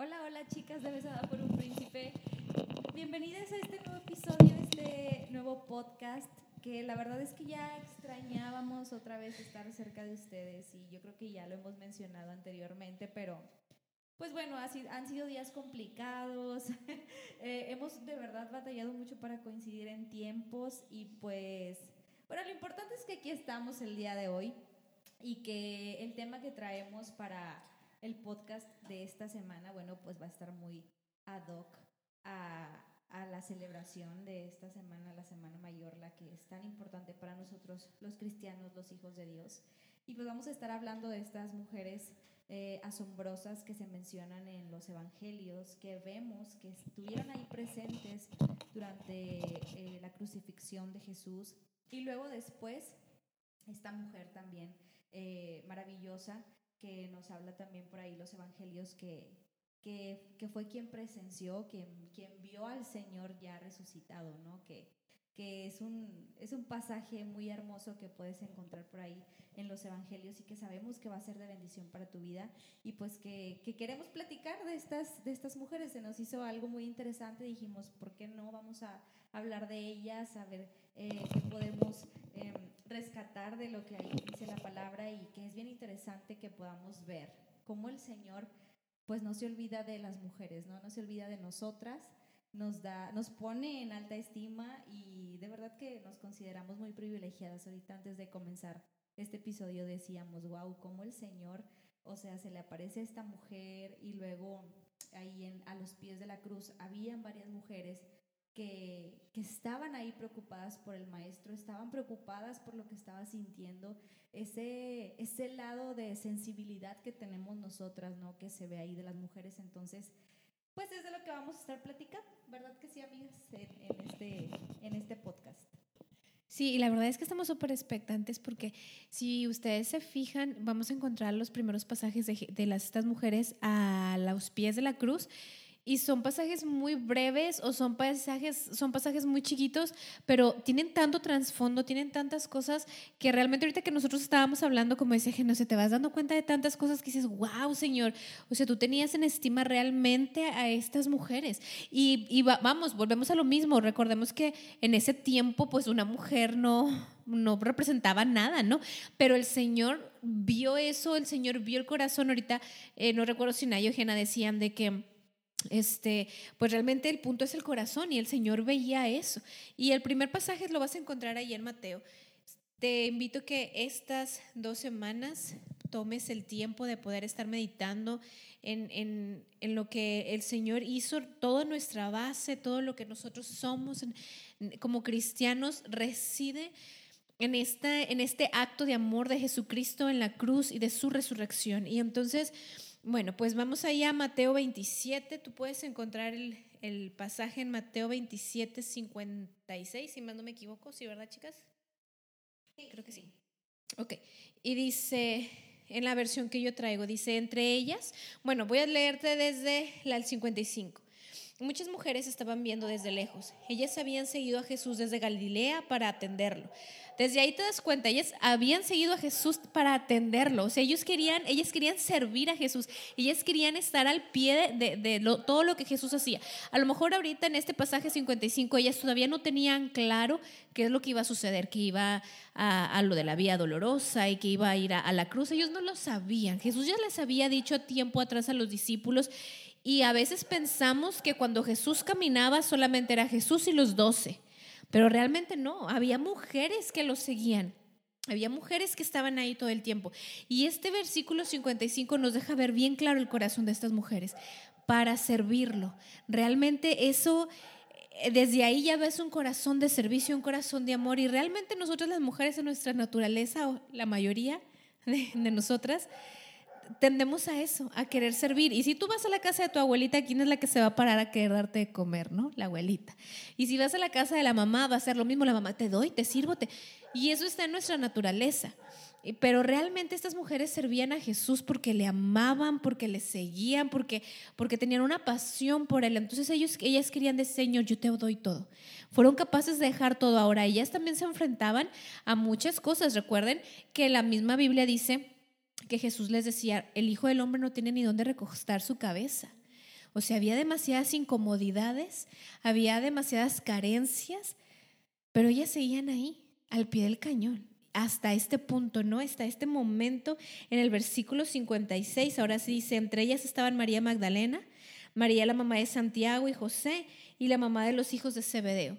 Hola, hola chicas de Besada por un Príncipe. Bienvenidas a este nuevo episodio, este nuevo podcast que la verdad es que ya extrañábamos otra vez estar cerca de ustedes y yo creo que ya lo hemos mencionado anteriormente, pero pues bueno, han sido días complicados, eh, hemos de verdad batallado mucho para coincidir en tiempos y pues bueno, lo importante es que aquí estamos el día de hoy y que el tema que traemos para el podcast de esta semana, bueno, pues va a estar muy ad hoc a, la celebración de esta semana, la Semana Mayor, la que es tan importante para nosotros los cristianos, los hijos de Dios. Y pues vamos a estar hablando de estas mujeres eh, asombrosas que se mencionan en los evangelios, que vemos que estuvieron ahí presentes durante eh, la crucifixión de Jesús. Y luego después, esta mujer también eh, maravillosa que nos habla también por ahí los evangelios que, que, que fue quien presenció, quien, quien vio al Señor ya resucitado, ¿no? Que, que es un, es un pasaje muy hermoso que puedes encontrar por ahí en los evangelios y que sabemos que va a ser de bendición para tu vida y pues que, que, queremos platicar de estas, de estas mujeres. Se nos hizo algo muy interesante, dijimos, ¿por qué no vamos a hablar de ellas, a ver eh, qué podemos em, rescatar de lo que ahí dice la palabra y que es bien interesante que podamos ver cómo el Señor pues no se olvida de las mujeres, ¿no? No se olvida de nosotras, nos da, nos pone en alta estima y de verdad que nos consideramos muy privilegiadas. Ahorita antes de comenzar este episodio decíamos, wow, cómo el Señor, o sea, se le aparece a esta mujer y luego ahí a los pies de la cruz habían varias mujeres que, estaban ahí preocupadas por el maestro, estaban preocupadas por lo que estaba sintiendo, ese, ese lado de sensibilidad que tenemos nosotras, ¿no? Que se ve ahí de las mujeres. Entonces, pues es de lo que vamos a estar platicando, ¿verdad que sí, amigas? En, este, en este podcast. Sí, y la verdad es que estamos súper expectantes porque si ustedes se fijan, vamos a encontrar los primeros pasajes de, de las, estas mujeres a los pies de la cruz y son pasajes muy breves o son pasajes, son pasajes muy chiquitos, pero tienen tanto trasfondo, tienen tantas cosas que realmente ahorita que nosotros estábamos hablando, como decía no se te vas dando cuenta de tantas cosas que dices, wow, Señor, o sea, tú tenías en estima realmente a estas mujeres. Y, y vamos, volvemos a lo mismo, recordemos que en ese tiempo, pues una mujer no, no representaba nada, ¿no? Pero el Señor vio eso, el Señor vio el corazón. Ahorita, eh, no recuerdo si Nayo y decían de que este, pues realmente el punto es el corazón y el Señor veía eso. Y el primer pasaje lo vas a encontrar ahí en Mateo. Te invito que estas dos semanas tomes el tiempo de poder estar meditando en, lo que el Señor hizo, toda nuestra base, todo lo que nosotros somos como cristianos reside en, esta, en este acto de amor de Jesucristo en la cruz y de su resurrección. Y entonces bueno, pues vamos allá a Mateo 27. Tú puedes encontrar el, pasaje en Mateo 27, 56, si más no me equivoco. ¿Sí, verdad, chicas? Sí. Creo que sí. Ok. Y dice, en la versión que yo traigo, dice, entre ellas, bueno, voy a leerte desde la 55. Muchas mujeres estaban viendo desde lejos. Ellas habían seguido a Jesús desde Galilea para atenderlo. Desde ahí te das cuenta, ellas habían seguido a Jesús para atenderlo. O sea, ellos querían, ellas querían servir a Jesús. Ellas querían estar al pie de, todo lo que Jesús hacía. A lo mejor ahorita en este pasaje 55 ellas todavía no tenían claro qué es lo que iba a suceder, que iba a, lo de la vía dolorosa y que iba a ir a, a la cruz. Ellos no lo sabían. Jesús ya les había dicho a tiempo atrás a los discípulos y a veces pensamos que cuando Jesús caminaba solamente era Jesús y los doce. Pero realmente no, había mujeres que lo seguían. Había mujeres que estaban ahí todo el tiempo. Y este versículo 55 nos deja ver bien claro el corazón de estas mujeres para servirlo. Realmente eso, eh, desde ahí ya ves un corazón de servicio, un corazón de amor. Y realmente nosotras las mujeres en nuestra naturaleza, la mayoría de nosotras, tendemos a eso, a querer servir. Y si tú vas a la casa de tu abuelita, ¿quién es la que se va a parar a querer darte de comer, no? La abuelita. Y si vas a la casa de la mamá, va a ser lo mismo, la mamá, te doy, te sirvo. Y eso está en nuestra naturaleza. Pero realmente estas mujeres servían a Jesús porque le amaban, porque le seguían, porque, porque tenían una pasión por él. Entonces ellos, ellas querían decir, Señor, yo te doy todo. Fueron capaces de dejar todo. Ahora, ellas también se enfrentaban a muchas cosas. Recuerden que la misma Biblia dice que Jesús les decía, el Hijo del Hombre no tiene ni dónde recostar su cabeza. O sea, había demasiadas incomodidades, había demasiadas carencias, pero ellas seguían ahí, al pie del cañón, hasta este punto, ¿no? Hasta este momento, en el versículo 56, ahora sí dice, entre ellas estaban María Magdalena, María la mamá de Santiago y José, y la mamá de los hijos de Zebedeo.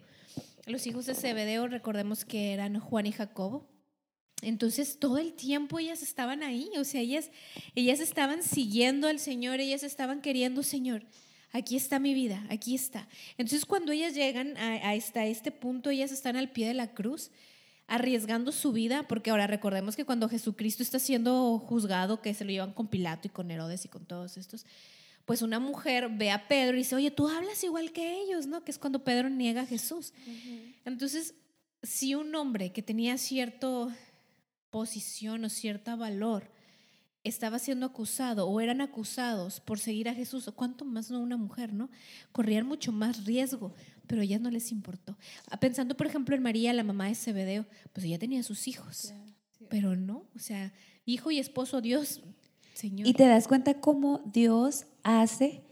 Los hijos de Zebedeo, recordemos que eran Juan y Jacobo. Entonces todo el tiempo ellas estaban ahí, o sea, ellas, ellas estaban siguiendo al Señor, ellas estaban queriendo, Señor, aquí está mi vida, aquí está. Entonces cuando ellas llegan a, este punto, ellas están al pie de la cruz, arriesgando su vida, porque ahora recordemos que cuando Jesucristo está siendo juzgado, que se lo llevan con Pilato y con Herodes y con todos estos, pues una mujer ve a Pedro y dice, oye, tú hablas igual que ellos, ¿no? Que es cuando Pedro niega a Jesús. Entonces, si un hombre que tenía cierta posición o cierto valor estaba siendo acusado o eran acusados por seguir a Jesús, ¿cuánto más no una mujer, no? Corrían mucho más riesgo, pero a ellas no les importó. Ah, pensando, por ejemplo, en María, la mamá de Zebedeo, pues ella tenía sus hijos, pero no, o sea, hijo y esposo, Dios y te das cuenta cómo Dios hace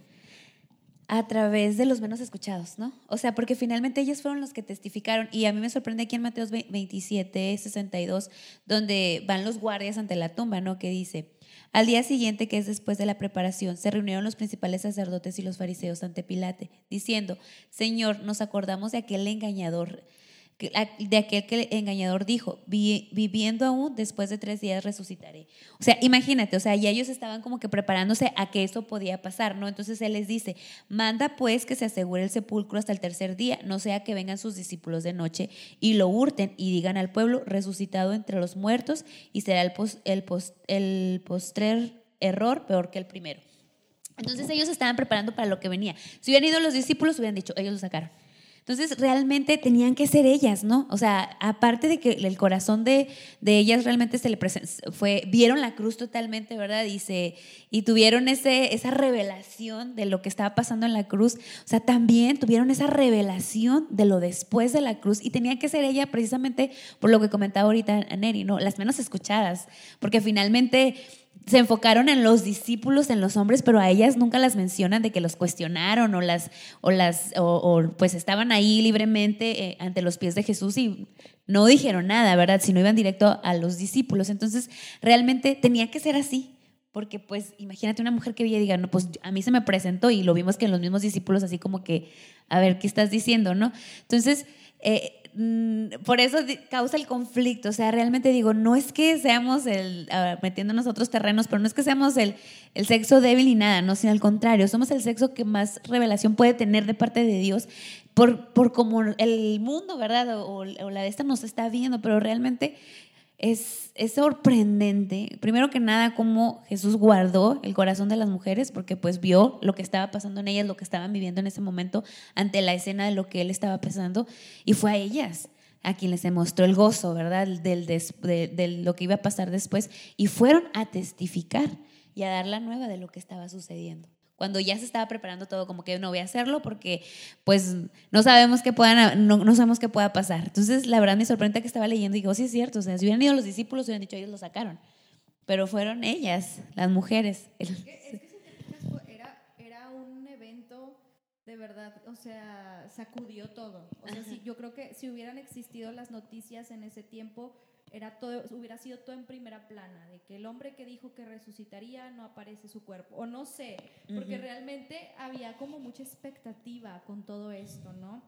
a través de los menos escuchados, ¿no? O sea, porque finalmente ellos fueron los que testificaron. Y a mí me sorprende aquí en Mateos 27, 62, donde van los guardias ante la tumba, ¿no? Que dice, al día siguiente, que es después de la preparación, se reunieron los principales sacerdotes y los fariseos ante Pilate, diciendo, Señor, nos acordamos de aquel engañador de aquel que el engañador dijo, viviendo aún, después de tres días resucitaré. O sea, imagínate, o sea, ya ellos estaban como que preparándose a que eso podía pasar, ¿no? Entonces él les dice, manda pues que se asegure el sepulcro hasta el tercer día, no sea que vengan sus discípulos de noche y lo hurten y digan al pueblo, resucitado entre los muertos, y será el, el, el postrer error peor que el primero. Entonces ellos estaban preparando para lo que venía. Si hubieran ido los discípulos, hubieran dicho, ellos lo sacaron. Entonces, realmente tenían que ser ellas, ¿no? O sea, aparte de que el corazón de, ellas realmente se le fue, vieron la cruz totalmente, ¿verdad? Y, y tuvieron ese, esa revelación de lo que estaba pasando en la cruz. O sea, también tuvieron esa revelación de lo después de la cruz. Y tenía que ser ella precisamente por lo que comentaba ahorita Neri, ¿no? Las menos escuchadas. Porque finalmente se enfocaron en los discípulos, en los hombres, pero a ellas nunca las mencionan de que los cuestionaron o las, o las, o, pues estaban ahí libremente eh, ante los pies de Jesús y no dijeron nada, ¿verdad? Sino iban directo a los discípulos. Entonces, realmente tenía que ser así. Porque, pues, imagínate una mujer que veía y diga, no, pues a mí se me presentó y lo vimos que en los mismos discípulos, así como que, a ver, ¿qué estás diciendo, no? Entonces, eh, por eso causa el conflicto. O sea, realmente digo, no es que seamos el, metiéndonos otros terrenos, pero no es que seamos el, el sexo débil y nada, no, sino al contrario, somos el sexo que más revelación puede tener de parte de Dios por, por como el mundo, ¿verdad? O, o la de esta nos está viendo, pero realmente es, es, sorprendente, primero que nada, cómo Jesús guardó el corazón de las mujeres, porque pues vio lo que estaba pasando en ellas, lo que estaban viviendo en ese momento ante la escena de lo que él estaba pasando, y fue a ellas a quien les mostró el gozo, ¿verdad? Del, de, de lo que iba a pasar después, y fueron a testificar y a dar la nueva de lo que estaba sucediendo cuando ya se estaba preparando todo, como que no voy a hacerlo porque pues no sabemos qué puedan, no, sabemos qué pueda pasar. Entonces, la verdad me sorprende que estaba leyendo y digo, sí es cierto, o sea, si hubieran ido los discípulos, hubieran dicho, ellos lo sacaron. Pero fueron ellas, las mujeres. Es que, era, era un evento de verdad, o sea, sacudió todo. O sea, yo creo que si hubieran existido las noticias en ese tiempo, era todo, hubiera sido todo en primera plana, de que el hombre que dijo que resucitaría no aparece su cuerpo, o no sé, porque realmente había como mucha expectativa con todo esto, ¿no?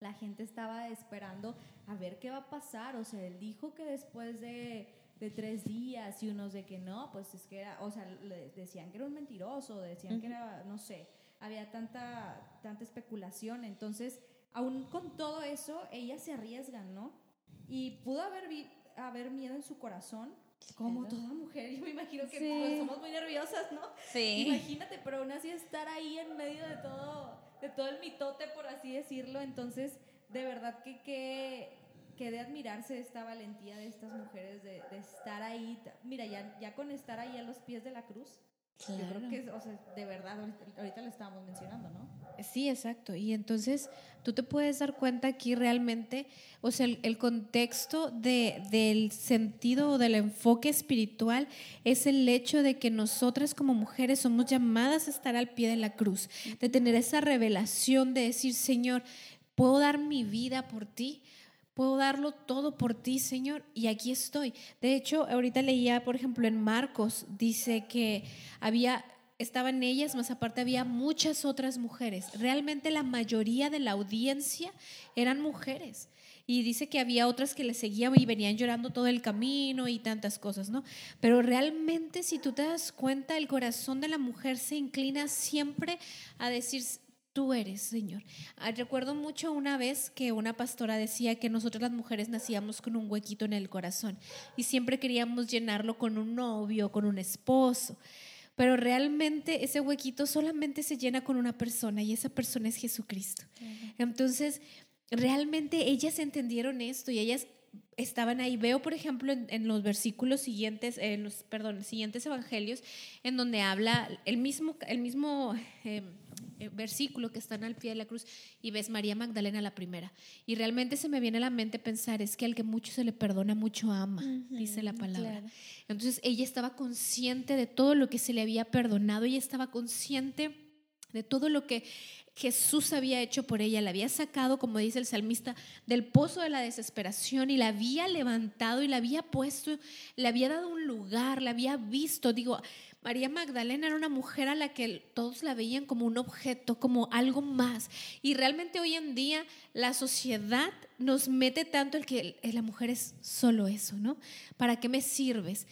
La gente estaba esperando a ver qué va a pasar, o sea, él dijo que después de, de tres días y unos de que no, pues es que era, o sea, le decían que era un mentiroso, decían que era, no sé, había tanta, tanta especulación, entonces, aún con todo eso, ellas se arriesgan, ¿no? Y pudo haber haber miedo en su corazón, como toda mujer. Yo me imagino que pues, somos muy nerviosas, ¿no? Sí. Imagínate, pero aún así estar ahí en medio de todo, de todo el mitote, por así decirlo. Entonces, de verdad que, que, de admirarse esta valentía de estas mujeres, de, estar ahí. Mira, ya, ya con estar ahí a los pies de la cruz. Yo creo que, o sea, de verdad, ahorita, lo estábamos mencionando, ¿no? Sí, exacto. Y entonces tú te puedes dar cuenta aquí realmente, o sea, el, contexto de, del sentido o del enfoque espiritual es el hecho de que nosotras como mujeres somos llamadas a estar al pie de la cruz, de tener esa revelación de decir, Señor, puedo dar mi vida por ti. Puedo darlo todo por ti, Señor, y aquí estoy. De hecho, ahorita leía, por ejemplo, en Marcos, dice que había estaban ellas, más aparte había muchas otras mujeres. Realmente la mayoría de la audiencia eran mujeres. Y dice que había otras que le seguían y venían llorando todo el camino y tantas cosas, ¿no? Pero realmente si tú te das cuenta, el corazón de la mujer se inclina siempre a decir, tú eres, Señor. Ah, recuerdo mucho una vez que una pastora decía que nosotros las mujeres nacíamos con un huequito en el corazón y siempre queríamos llenarlo con un novio, con un esposo. Pero realmente ese huequito solamente se llena con una persona y esa persona es Jesucristo. Entonces, realmente ellas entendieron esto y ellas estaban ahí. Veo, por ejemplo, en, los versículos siguientes, en los, perdón, siguientes evangelios, en donde habla el mismo, el mismo eh, versículo que están al pie de la cruz y ves María Magdalena la primera. Y realmente se me viene a la mente pensar, es que al que mucho se le perdona, mucho ama, dice la palabra. Entonces ella estaba consciente de todo lo que se le había perdonado, ella estaba consciente de todo lo que Jesús había hecho por ella, la había sacado, como dice el salmista, del pozo de la desesperación y la había levantado y la había puesto, le había dado un lugar, la había visto. Digo, María Magdalena era una mujer a la que todos la veían como un objeto, como algo más. Y realmente hoy en día la sociedad nos mete tanto el que la mujer es solo eso, ¿no? ¿Para qué me sirves?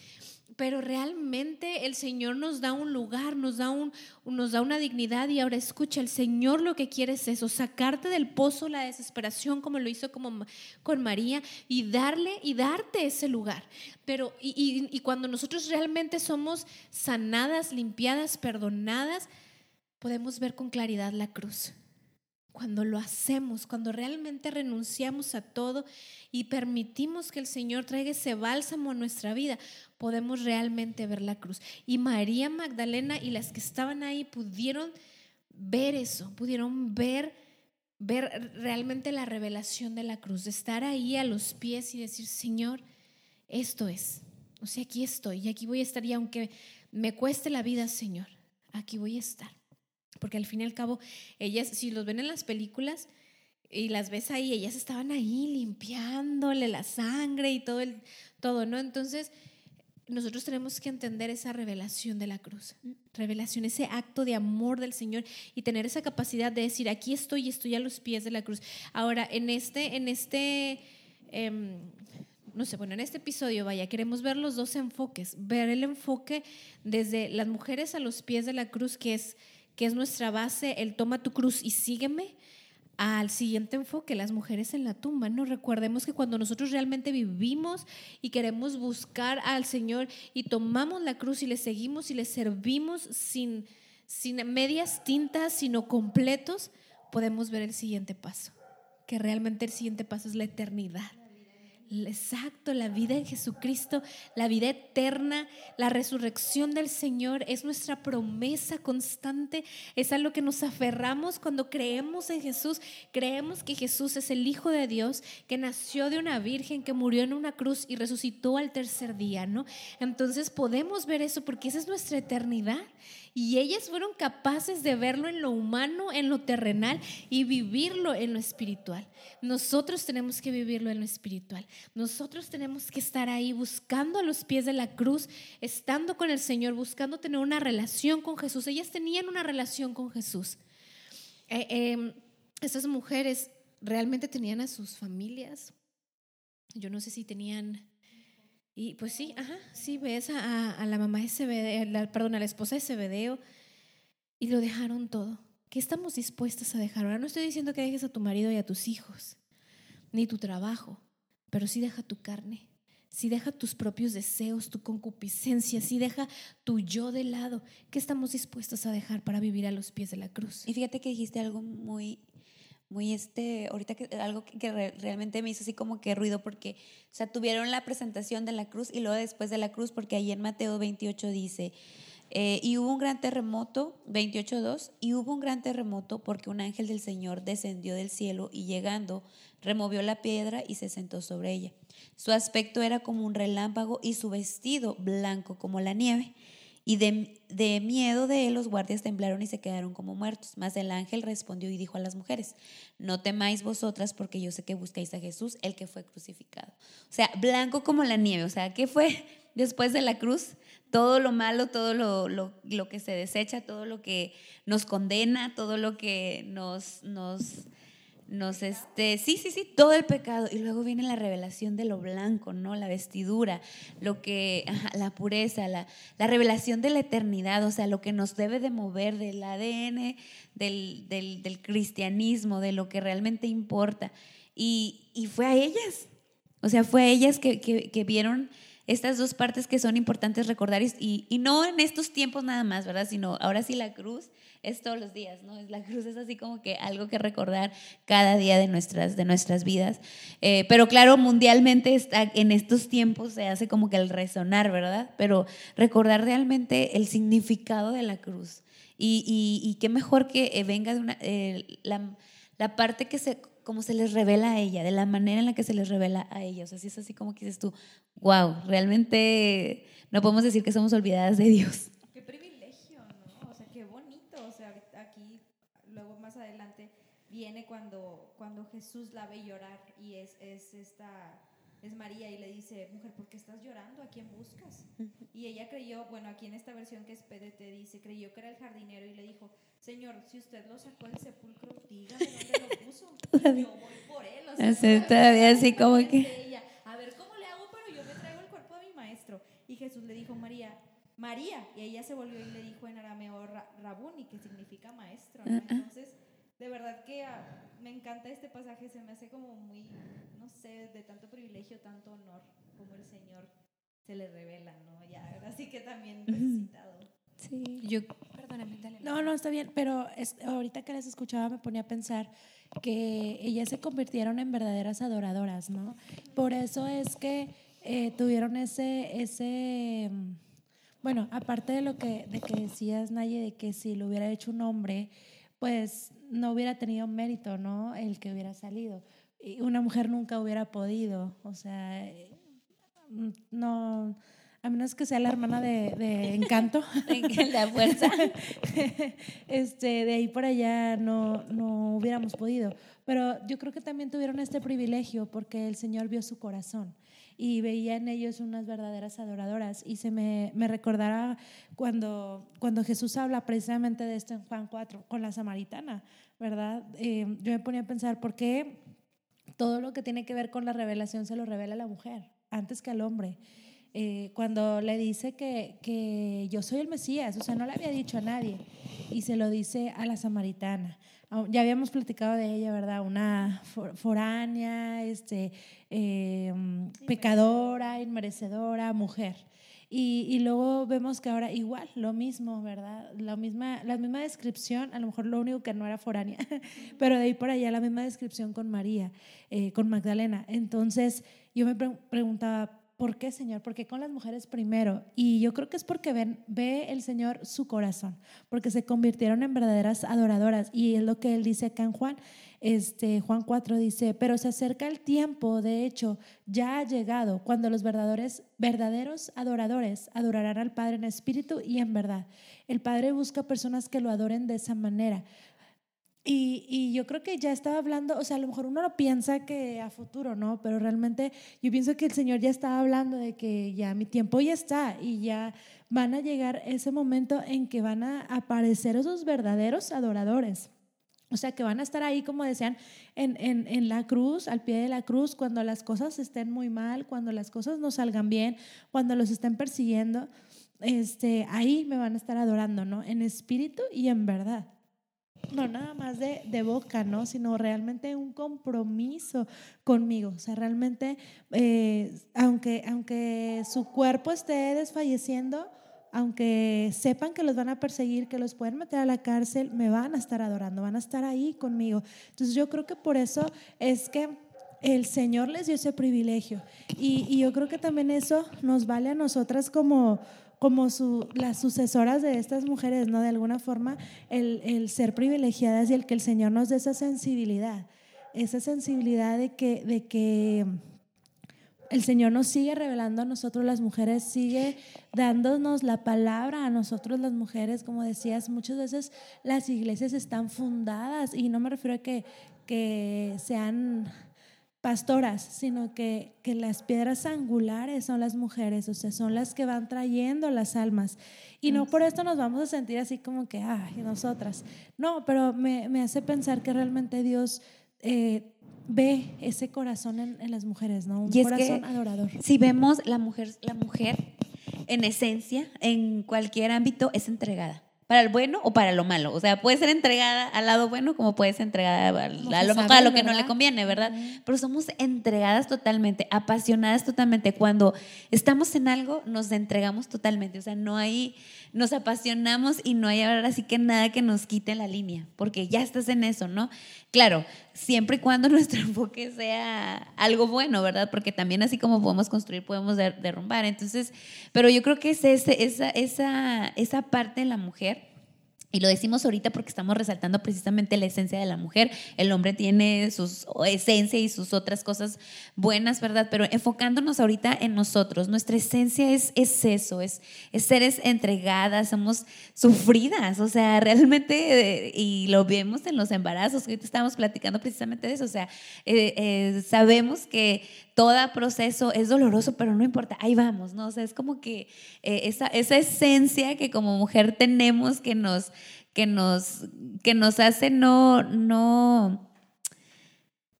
Pero realmente el Señor nos da un lugar, nos da, un, nos da una dignidad y ahora escucha, el Señor lo que quiere es eso, sacarte del pozo la desesperación como lo hizo como con María y darle y darte ese lugar. Pero y, y cuando nosotros realmente somos sanadas, limpiadas, perdonadas, podemos ver con claridad la cruz cuando lo hacemos, cuando realmente renunciamos a todo y permitimos que el Señor traiga ese bálsamo a nuestra vida, podemos realmente ver la cruz. Y María Magdalena y las que estaban ahí pudieron ver eso, pudieron ver ver realmente la revelación de la cruz, de estar ahí a los pies y decir, Señor, esto es. O sea, aquí estoy y aquí voy a estar y aunque me cueste la vida, Señor, aquí voy a estar. Porque al fin y al cabo, ellas, si los ven en las películas y las ves ahí, ellas estaban ahí limpiándole la sangre y todo el, todo, ¿no? Entonces, nosotros tenemos que entender esa revelación de la cruz, revelación, ese acto de amor del Señor y tener esa capacidad de decir, aquí estoy y estoy a los pies de la cruz. Ahora, en este, en este, em, no sé, bueno, en este episodio, vaya, queremos ver los dos enfoques, ver el enfoque desde las mujeres a los pies de la cruz, que es, que es nuestra base, el toma tu cruz y sígueme, al siguiente enfoque, las mujeres en la tumba. No recordemos que cuando nosotros realmente vivimos y queremos buscar al Señor y tomamos la cruz y le seguimos y le servimos sin, sin medias tintas, sino completos, podemos ver el siguiente paso, que realmente el siguiente paso es la eternidad Exacto, la vida en Jesucristo, la vida eterna, la resurrección del Señor es nuestra promesa constante, es a lo que nos aferramos cuando creemos en Jesús, creemos que Jesús es el Hijo de Dios, que nació de una virgen, que murió en una cruz y resucitó al tercer día, ¿no? Entonces podemos ver eso porque esa es nuestra eternidad y ellas fueron capaces de verlo en lo humano, en lo terrenal y vivirlo en lo espiritual. Nosotros tenemos que vivirlo en lo espiritual. Nosotros tenemos que estar ahí buscando a los pies de la cruz, estando con el Señor, buscando tener una relación con Jesús. Ellas tenían una relación con Jesús. Eh, em, esas mujeres realmente tenían a sus familias. Yo no sé si tenían y pues sí, ajá, sí, ves a, a la mamá de Zebedeo, perdón, a la esposa de Zebedeo y lo dejaron todo. ¿Qué estamos dispuestas a dejar? Ahora no estoy diciendo que dejes a tu marido y a tus hijos, ni tu trabajo, pero sí deja tu carne, sí deja tus propios deseos, tu concupiscencia, sí deja tu yo de lado. ¿Qué estamos dispuestas a dejar para vivir a los pies de la cruz? Y fíjate que dijiste algo muy muy este, ahorita que algo que, realmente me hizo así como que ruido porque, o sea, tuvieron la presentación de la cruz y luego después de la cruz, porque ahí en Mateo 28 dice, Eh, y hubo un gran terremoto, 28.2, y hubo un gran terremoto porque un ángel del Señor descendió del cielo y llegando removió la piedra y se sentó sobre ella. Su aspecto era como un relámpago y su vestido blanco como la nieve. Y de, miedo de él los guardias temblaron y se quedaron como muertos. Mas el ángel respondió y dijo a las mujeres, no temáis vosotras porque yo sé que buscáis a Jesús, el que fue crucificado. O sea, blanco como la nieve. O sea, ¿qué fue después de la cruz? Todo lo malo, todo lo, lo que se desecha, todo lo que nos condena, todo lo que nos... nos nos este, sí, sí, sí, todo el pecado y luego viene la revelación de lo blanco, ¿no? La vestidura, lo que la pureza, la, la, revelación de la eternidad, o sea, lo que nos debe de mover del ADN del, del, cristianismo, de lo que realmente importa. Y, y, fue a ellas, o sea, fue a ellas que, que vieron estas dos partes que son importantes recordar y, y, no en estos tiempos nada más, ¿verdad? Sino ahora sí la cruz es todos los días, ¿no? La cruz es así como que algo que recordar cada día de nuestras, de nuestras vidas. Eh, pero claro, mundialmente está, en estos tiempos se hace como que el resonar, ¿verdad? Pero recordar realmente el significado de la cruz. Y, y, qué mejor que eh, venga de una, eh, la, la parte que se como se les revela a ella, de la manera en la que se les revela a sea, si es así como que dices tú, wow, realmente no podemos decir que somos olvidadas de Dios. Qué privilegio, ¿no? O sea, qué bonito. O sea, aquí, luego más adelante, viene cuando, cuando Jesús la ve llorar y es, es esta es María y le dice, mujer, ¿por qué estás llorando? ¿A quién buscas? Y ella creyó, bueno, aquí en esta versión que es PDT dice, creyó que era el jardinero y le dijo, Señor, si usted lo sacó del sepulcro, dígame dónde lo puso. Yo voy por él. O sea, todavía así como que... Ella, a ver cómo le hago, pero yo me traigo el cuerpo de mi maestro. Y Jesús le dijo, María, María. Y ella se volvió y le dijo en arameo Rabuni, que significa maestro. ¿no? Entonces, de verdad que ah, me encanta este pasaje, se me hace como muy, no sé, de tanto privilegio, tanto honor, como el Señor se le revela, ¿no? Ya, así que también necesitado. Sí. Yo, perdóname, dale. No, no, está bien, pero es, ahorita que les escuchaba me ponía a pensar que ellas se convirtieron en verdaderas adoradoras, ¿no? Por eso es que eh, tuvieron ese, ese, bueno, aparte de lo que, de que decías, Naye, de que si lo hubiera hecho un hombre, pues no hubiera tenido mérito, ¿no? El que hubiera salido. Y una mujer nunca hubiera podido, o sea, no, a menos que sea la hermana de, de Encanto. la fuerza. este, de ahí por allá no, no hubiéramos podido. Pero yo creo que también tuvieron este privilegio porque el Señor vio su corazón y veía en ellos unas verdaderas adoradoras. Y se me, me recordará cuando, cuando Jesús habla precisamente de esto en Juan 4 con la samaritana, ¿verdad? Eh, yo me ponía a pensar, ¿por qué todo lo que tiene que ver con la revelación se lo revela a la mujer antes que al hombre? Eh, cuando le dice que, que, yo soy el Mesías, o sea, no le había dicho a nadie, y se lo dice a la samaritana. Ya habíamos platicado de ella, ¿verdad? Una foránea, este, em, pecadora, inmerecedora, mujer. Y, y, luego vemos que ahora igual, lo mismo, ¿verdad? La misma, la misma descripción, a lo mejor lo único que no era foránea, pero de ahí por allá la misma descripción con María, eh, con Magdalena. Entonces yo me preguntaba, ¿Por qué, Señor? Porque con las mujeres primero. Y yo creo que es porque ven, ve el Señor su corazón, porque se convirtieron en verdaderas adoradoras. Y es lo que él dice acá en Juan. Este, Juan 4 dice, pero se acerca el tiempo, de hecho, ya ha llegado, cuando los verdaderos, verdaderos adoradores adorarán al Padre en espíritu y en verdad. El Padre busca personas que lo adoren de esa manera. Y, y, yo creo que ya estaba hablando, o sea, a lo mejor uno lo piensa que a futuro, ¿no? Pero realmente yo pienso que el Señor ya estaba hablando de que ya mi tiempo ya está y ya van a llegar ese momento en que van a aparecer esos verdaderos adoradores. O sea, que van a estar ahí, como decían, en, en, en, la cruz, al pie de la cruz, cuando las cosas estén muy mal, cuando las cosas no salgan bien, cuando los estén persiguiendo, este, ahí me van a estar adorando, ¿no? En espíritu y en verdad no nada más de, de, boca, ¿no? Sino realmente un compromiso conmigo. O sea, realmente, eh, aunque, aunque su cuerpo esté desfalleciendo, aunque sepan que los van a perseguir, que los pueden meter a la cárcel, me van a estar adorando, van a estar ahí conmigo. Entonces yo creo que por eso es que el Señor les dio ese privilegio. Y, y yo creo que también eso nos vale a nosotras como como las sucesoras de estas mujeres, ¿no? De alguna forma, el, ser privilegiadas y el que el Señor nos dé esa sensibilidad, esa sensibilidad de que, el Señor nos sigue revelando a nosotros las mujeres, sigue dándonos la palabra a nosotros las mujeres. Como decías, muchas veces las iglesias están fundadas y no me refiero a que sean pastoras, sino que, que las piedras angulares son las mujeres, o sea, son las que van trayendo las almas. Y no por esto nos vamos a sentir así como que, ay, nosotras. No, pero me, me hace pensar que realmente Dios eh, ve ese corazón en, las mujeres, ¿no? Un corazón adorador. Si vemos la mujer, la mujer en esencia, en cualquier ámbito, es entregada para el bueno o para lo malo. O sea, puede ser entregada al lado bueno como puede ser entregada a, lo, a lo que no le conviene, ¿verdad? Pero somos entregadas totalmente, apasionadas totalmente. Cuando estamos en algo, nos entregamos totalmente. O sea, no hay, nos apasionamos y no hay ahora sí que nada que nos quite la línea, porque ya estás en eso, ¿no? Claro, siempre y cuando nuestro enfoque sea algo bueno, ¿verdad? Porque también así como podemos construir, podemos derrumbar. Entonces, pero yo creo que es esa, esa, esa parte de la mujer y lo decimos ahorita porque estamos resaltando precisamente la esencia de la mujer. El hombre tiene su esencia y sus otras cosas buenas, ¿verdad? Pero enfocándonos ahorita en nosotros, nuestra esencia es, es eso, es, es seres entregadas, somos sufridas, o sea, realmente, y lo vemos en los embarazos, ahorita estábamos platicando precisamente de eso, o sea, eh, eh, sabemos que todo proceso es doloroso, pero no importa, ahí vamos, ¿no? O sea, es como que eh, esa, esa esencia que como mujer tenemos que nos, que nos, que nos hace no, no,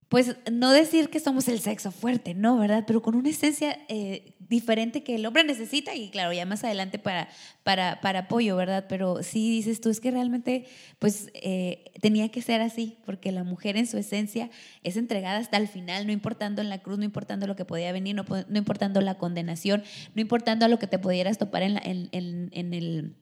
pues no decir que somos el sexo fuerte, no, ¿verdad? Pero con una esencia eh, diferente que el hombre necesita y claro, ya más adelante para, para, para apoyo, ¿verdad? Pero sí dices tú, es que realmente pues eh, tenía que ser así, porque la mujer en su esencia es entregada hasta el final, no importando en la cruz, no importando lo que podía venir, no, no importando la condenación, no importando a lo que te pudieras topar en, en, en, en el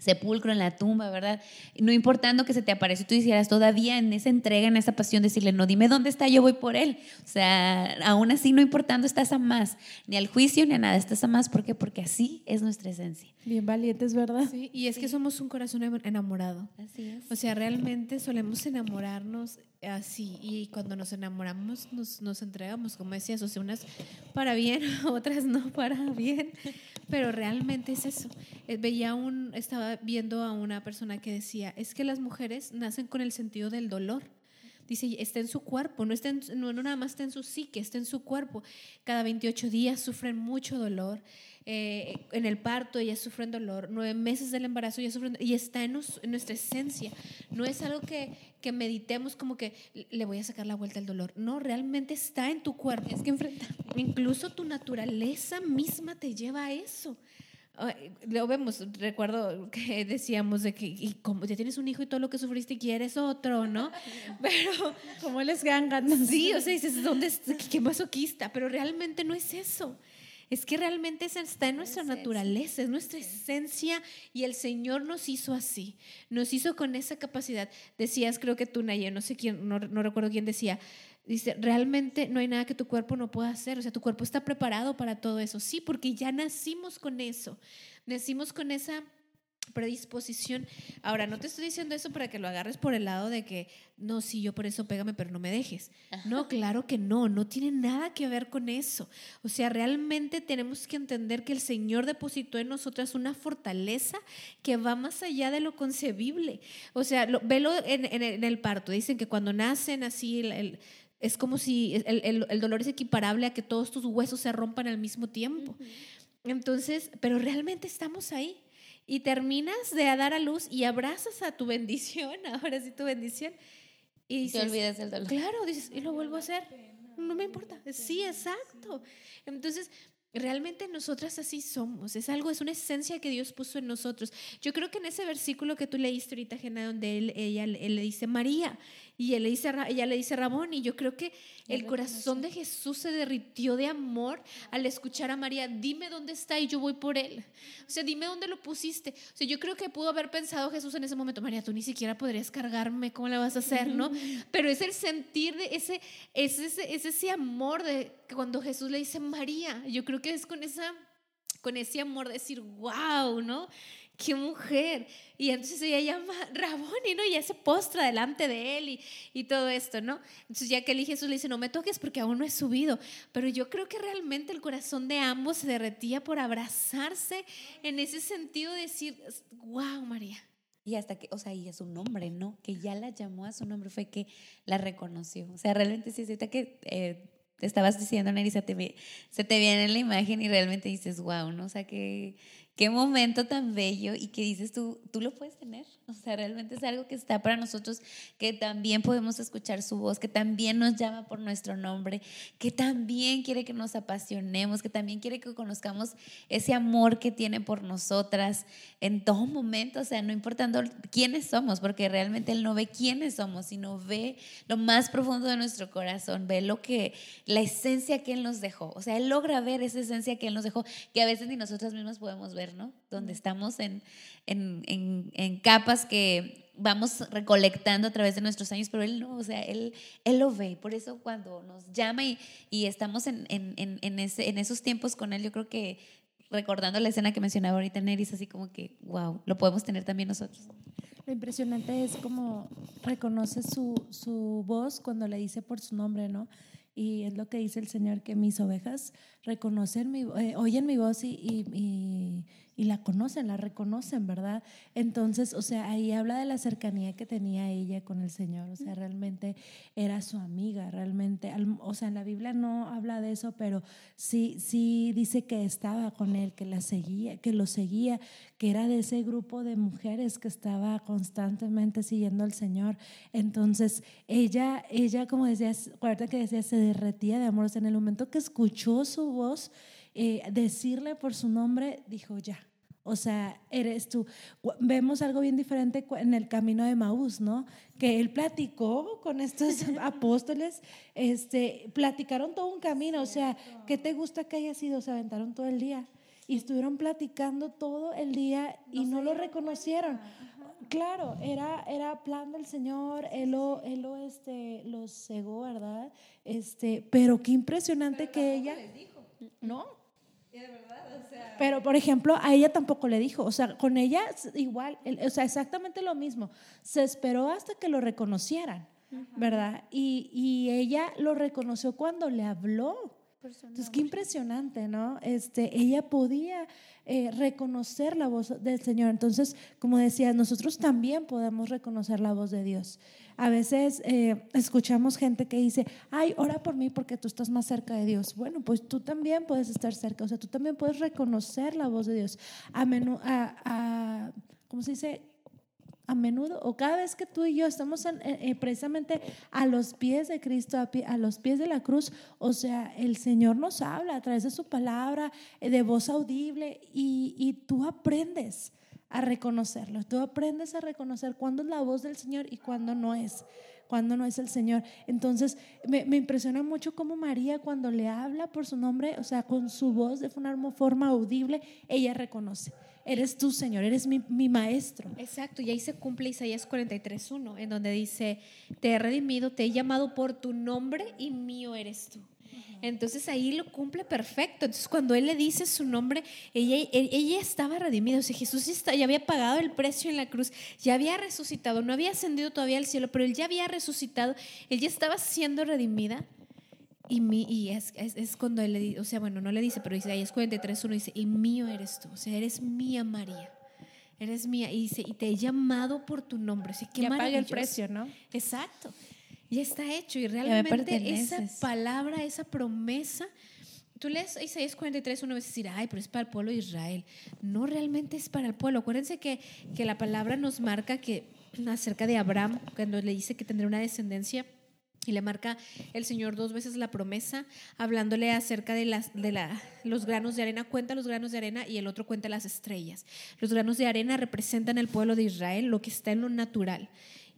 sepulcro, en la tumba, ¿verdad? No importando que se te apareció, tú hicieras todavía en esa entrega, en esa pasión, decirle, no, dime dónde está, yo voy por él. O sea, aún así, no importando, estás a más, ni al juicio, ni a nada, estás a más. ¿Por qué? Porque así es nuestra esencia. Bien valientes, ¿verdad? Sí, y es que somos un corazón enamorado. Así es. O sea, realmente solemos enamorarnos así, y cuando nos enamoramos, nos, nos entregamos, como decías, o sea, unas para bien, otras no para bien, pero realmente es eso. Eh, veía un, estaba viendo a una persona que decía, es que las mujeres nacen con el sentido del dolor. Dice, está en su cuerpo, no, está no, nada más está en su psique, está en su cuerpo. Cada 28 días sufren mucho dolor. Eh, en el parto ellas sufren dolor. Nueve meses del embarazo ellas sufren Y está en, en, nuestra esencia. No es algo que, que, meditemos como que le voy a sacar la vuelta al dolor. No, realmente está en tu cuerpo. Es que enfrenta. Incluso tu naturaleza misma te lleva a eso lo vemos, recuerdo que decíamos de que, y como ya tienes un hijo y todo lo que sufriste y quieres otro, ¿no? Pero, como les gangan. Sí, o sea, dices, ¿dónde es, qué masoquista? Pero realmente no es eso. Es que realmente está en nuestra naturaleza, es nuestra esencia y el Señor nos hizo así, nos hizo con esa capacidad. Decías, creo que tú, Naya, no sé quién, no, no recuerdo quién decía, Dice, realmente no hay nada que tu cuerpo no pueda hacer. O sea, tu cuerpo está preparado para todo eso. Sí, porque ya nacimos con eso. Nacimos con esa predisposición. Ahora, no te estoy diciendo eso para que lo agarres por el lado de que, no, sí, yo por eso pégame, pero no me dejes. No, claro que no, no tiene nada que ver con eso. O sea, realmente tenemos que entender que el Señor depositó en nosotras una fortaleza que va más allá de lo concebible. O sea, lo, velo en, el parto. Dicen que cuando nacen así, el es como si el, el, dolor es equiparable a que todos tus huesos se rompan al mismo tiempo. Entonces, pero realmente estamos ahí. Y terminas de dar a luz y abrazas a tu bendición, ahora sí tu bendición. Y te olvidas del dolor. Claro, dices, y lo vuelvo a hacer. No me importa. Sí, exacto. Entonces, Realmente nosotras así somos, es algo, es una esencia que Dios puso en nosotros. Yo creo que en ese versículo que tú leíste ahorita, Gena, donde él, ella, él le dice María y él le dice, ella le dice Ramón, y yo creo que el corazón de Jesús se derritió de amor al escuchar a María, dime dónde está y yo voy por él. O sea, dime dónde lo pusiste. O sea, yo creo que pudo haber pensado Jesús en ese momento, María, tú ni siquiera podrías cargarme, ¿cómo la vas a hacer? ¿no? Pero es el sentir de ese, es ese, es ese amor de cuando Jesús le dice María, yo creo que es con esa con ese amor de decir, wow, ¿no? Qué mujer. Y entonces ella llama Raboni, ¿no? Y ya se postra delante de él y, y, todo esto, ¿no? Entonces ya que Jesús le dice, no me toques porque aún no he subido. Pero yo creo que realmente el corazón de ambos se derretía por abrazarse en ese sentido de decir, wow, María. Y hasta que, o sea, y a su nombre, ¿no? Que ya la llamó a su nombre, fue que la reconoció. O sea, realmente sí, ahorita que eh, te estabas diciendo, Nerissa, se te viene en la imagen y realmente dices, wow, ¿no? O sea, que qué momento tan bello y que dices tú, tú lo puedes tener. O sea, realmente es algo que está para nosotros, que también podemos escuchar su voz, que también nos llama por nuestro nombre, que también quiere que nos apasionemos, que también quiere que conozcamos ese amor que tiene por nosotras en todo momento, o sea, no importando quiénes somos, porque realmente Él no ve quiénes somos, sino ve lo más profundo de nuestro corazón, ve lo que, la esencia que Él nos dejó. O sea, Él logra ver esa esencia que Él nos dejó, que a veces ni nosotras mismas podemos ver, ¿no? Donde estamos en, en, en, en capas que vamos recolectando a través de nuestros años, pero él no, o sea, él, él lo ve. Por eso cuando nos llama y, y estamos en, en, en, ese, en esos tiempos con él, yo creo que recordando la escena que mencionaba ahorita Neris, así como que, wow, lo podemos tener también nosotros. Lo impresionante es como reconoce su, su voz cuando le dice por su nombre, ¿no? Y es lo que dice el Señor, que mis ovejas reconocen mi, eh, oyen mi voz y, y, y la conocen, la reconocen, ¿verdad? Entonces, o sea, ahí habla de la cercanía que tenía ella con el Señor, o sea, realmente era su amiga, realmente, o sea, en la Biblia no habla de eso, pero sí, sí dice que estaba con él, que la seguía, que lo seguía, que era de ese grupo de mujeres que estaba constantemente siguiendo al Señor. Entonces, ella, ella, como decías, acuérdate que decía, se derretía de amor, en el momento que escuchó su voz, eh, decirle por su nombre, dijo, ya, o sea, eres tú. Vemos algo bien diferente en el camino de Maús, ¿no? Que él platicó con estos apóstoles, este, platicaron todo un camino. O sea, ¿qué te gusta que haya sido? Se aventaron todo el día y estuvieron platicando todo el día y no, lo reconocieron. Claro, era, era plan del Señor, él lo, él lo, este, los cegó, ¿verdad? Este, pero qué impresionante que ella... No, pero, por ejemplo, a ella tampoco le dijo, o sea, con ella igual, o sea, exactamente lo mismo. Se esperó hasta que lo reconocieran, ¿verdad? Y, y, ella lo reconoció cuando le habló. Entonces, qué impresionante, ¿no? Este, ella podía eh, reconocer la voz del Señor. Entonces, como decía, nosotros también podemos reconocer la voz de Dios. A veces eh, escuchamos gente que dice, ay, ora por mí porque tú estás más cerca de Dios. Bueno, pues tú también puedes estar cerca, o sea, tú también puedes reconocer la voz de Dios. A menudo, a, ¿cómo se dice? a menudo o cada vez que tú y yo estamos en, precisamente a los pies de Cristo, a, los pies de la cruz, o sea, el Señor nos habla a través de su palabra, eh, de voz audible, y, y tú aprendes a reconocerlo. Tú aprendes a reconocer cuándo es la voz del Señor y cuándo no es, cuándo no es el Señor. Entonces, me, me, impresiona mucho cómo María cuando le habla por su nombre, o sea, con su voz de una forma audible, ella reconoce. Eres tú, Señor, eres mi, mi maestro. Exacto, y ahí se cumple Isaías 43.1, en donde dice, te he redimido, te he llamado por tu nombre y mío eres tú. Entonces ahí lo cumple perfecto. Entonces cuando él le dice su nombre, ella, ella estaba redimida. O sea, Jesús ya, había pagado el precio en la cruz, ya había resucitado, no había ascendido todavía al cielo, pero él ya había resucitado, él ya estaba siendo redimida. Y, mi, y es, es, cuando él le dice, o sea, bueno, no le dice, pero dice, ahí es 43.1, dice, y mío eres tú, o sea, eres mía María eres mía. Y dice, y te he llamado por tu nombre. O sea, qué ya paga el precio, ¿no? Exacto ya está hecho. Y realmente esa palabra, esa promesa, tú lees Isaías 43, uno va a decir, ay, pero es para el pueblo de Israel. No, realmente es para el pueblo. Acuérdense que, que la palabra nos marca que acerca de Abraham, cuando le dice que tendrá una descendencia, y le marca el Señor dos veces la promesa, hablándole acerca de, las, de la, los granos de arena. Cuenta los granos de arena y el otro cuenta las estrellas. Los granos de arena representan el pueblo de Israel, lo que está en lo natural